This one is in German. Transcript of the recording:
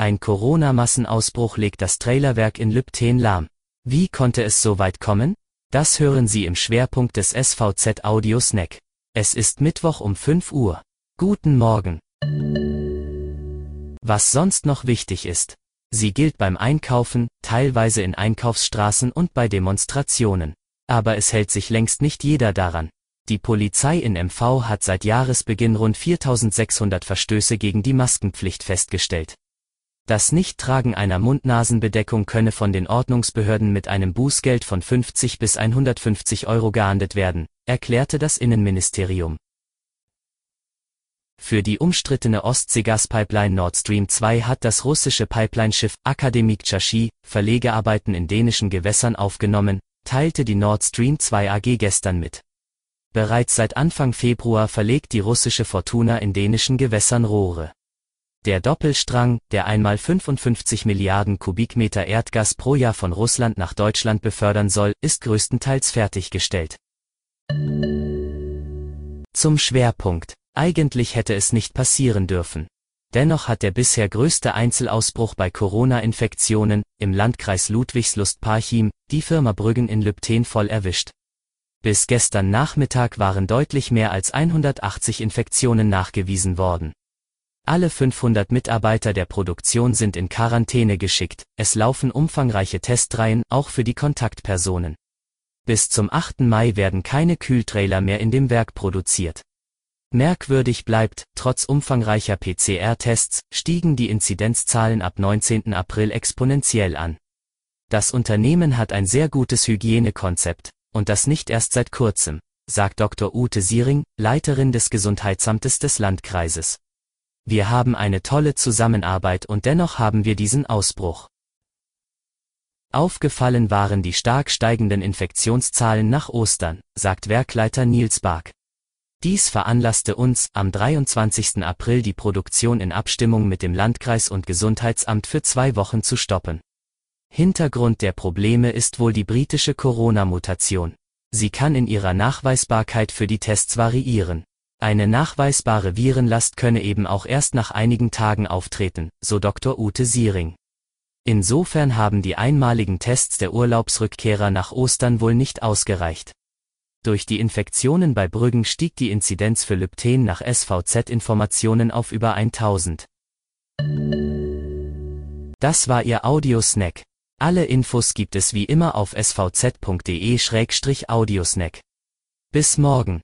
Ein Corona-Massenausbruch legt das Trailerwerk in Lübten lahm. Wie konnte es so weit kommen? Das hören Sie im Schwerpunkt des SVZ Audio Snack. Es ist Mittwoch um 5 Uhr. Guten Morgen. Was sonst noch wichtig ist. Sie gilt beim Einkaufen, teilweise in Einkaufsstraßen und bei Demonstrationen. Aber es hält sich längst nicht jeder daran. Die Polizei in MV hat seit Jahresbeginn rund 4600 Verstöße gegen die Maskenpflicht festgestellt. Das Nichttragen einer Mund-Nasen-Bedeckung könne von den Ordnungsbehörden mit einem Bußgeld von 50 bis 150 Euro geahndet werden, erklärte das Innenministerium. Für die umstrittene Ostseegaspipeline Nord Stream 2 hat das russische Pipeline-Schiff Akademik Chashi Verlegearbeiten in dänischen Gewässern aufgenommen, teilte die Nord Stream 2 AG gestern mit. Bereits seit Anfang Februar verlegt die russische Fortuna in dänischen Gewässern Rohre. Der Doppelstrang, der einmal 55 Milliarden Kubikmeter Erdgas pro Jahr von Russland nach Deutschland befördern soll, ist größtenteils fertiggestellt. Zum Schwerpunkt. Eigentlich hätte es nicht passieren dürfen. Dennoch hat der bisher größte Einzelausbruch bei Corona-Infektionen im Landkreis Ludwigslust-Parchim die Firma Brüggen in Lübten voll erwischt. Bis gestern Nachmittag waren deutlich mehr als 180 Infektionen nachgewiesen worden. Alle 500 Mitarbeiter der Produktion sind in Quarantäne geschickt, es laufen umfangreiche Testreihen auch für die Kontaktpersonen. Bis zum 8. Mai werden keine Kühltrailer mehr in dem Werk produziert. Merkwürdig bleibt, trotz umfangreicher PCR-Tests stiegen die Inzidenzzahlen ab 19. April exponentiell an. Das Unternehmen hat ein sehr gutes Hygienekonzept, und das nicht erst seit kurzem, sagt Dr. Ute Siering, Leiterin des Gesundheitsamtes des Landkreises. Wir haben eine tolle Zusammenarbeit und dennoch haben wir diesen Ausbruch. Aufgefallen waren die stark steigenden Infektionszahlen nach Ostern, sagt Werkleiter Nils Bark. Dies veranlasste uns, am 23. April die Produktion in Abstimmung mit dem Landkreis und Gesundheitsamt für zwei Wochen zu stoppen. Hintergrund der Probleme ist wohl die britische Corona-Mutation. Sie kann in ihrer Nachweisbarkeit für die Tests variieren. Eine nachweisbare Virenlast könne eben auch erst nach einigen Tagen auftreten, so Dr. Ute Siering. Insofern haben die einmaligen Tests der Urlaubsrückkehrer nach Ostern wohl nicht ausgereicht. Durch die Infektionen bei Brüggen stieg die Inzidenz für Lypten nach SVZ-Informationen auf über 1000. Das war Ihr Audiosnack. Alle Infos gibt es wie immer auf svz.de-audiosnack. Bis morgen.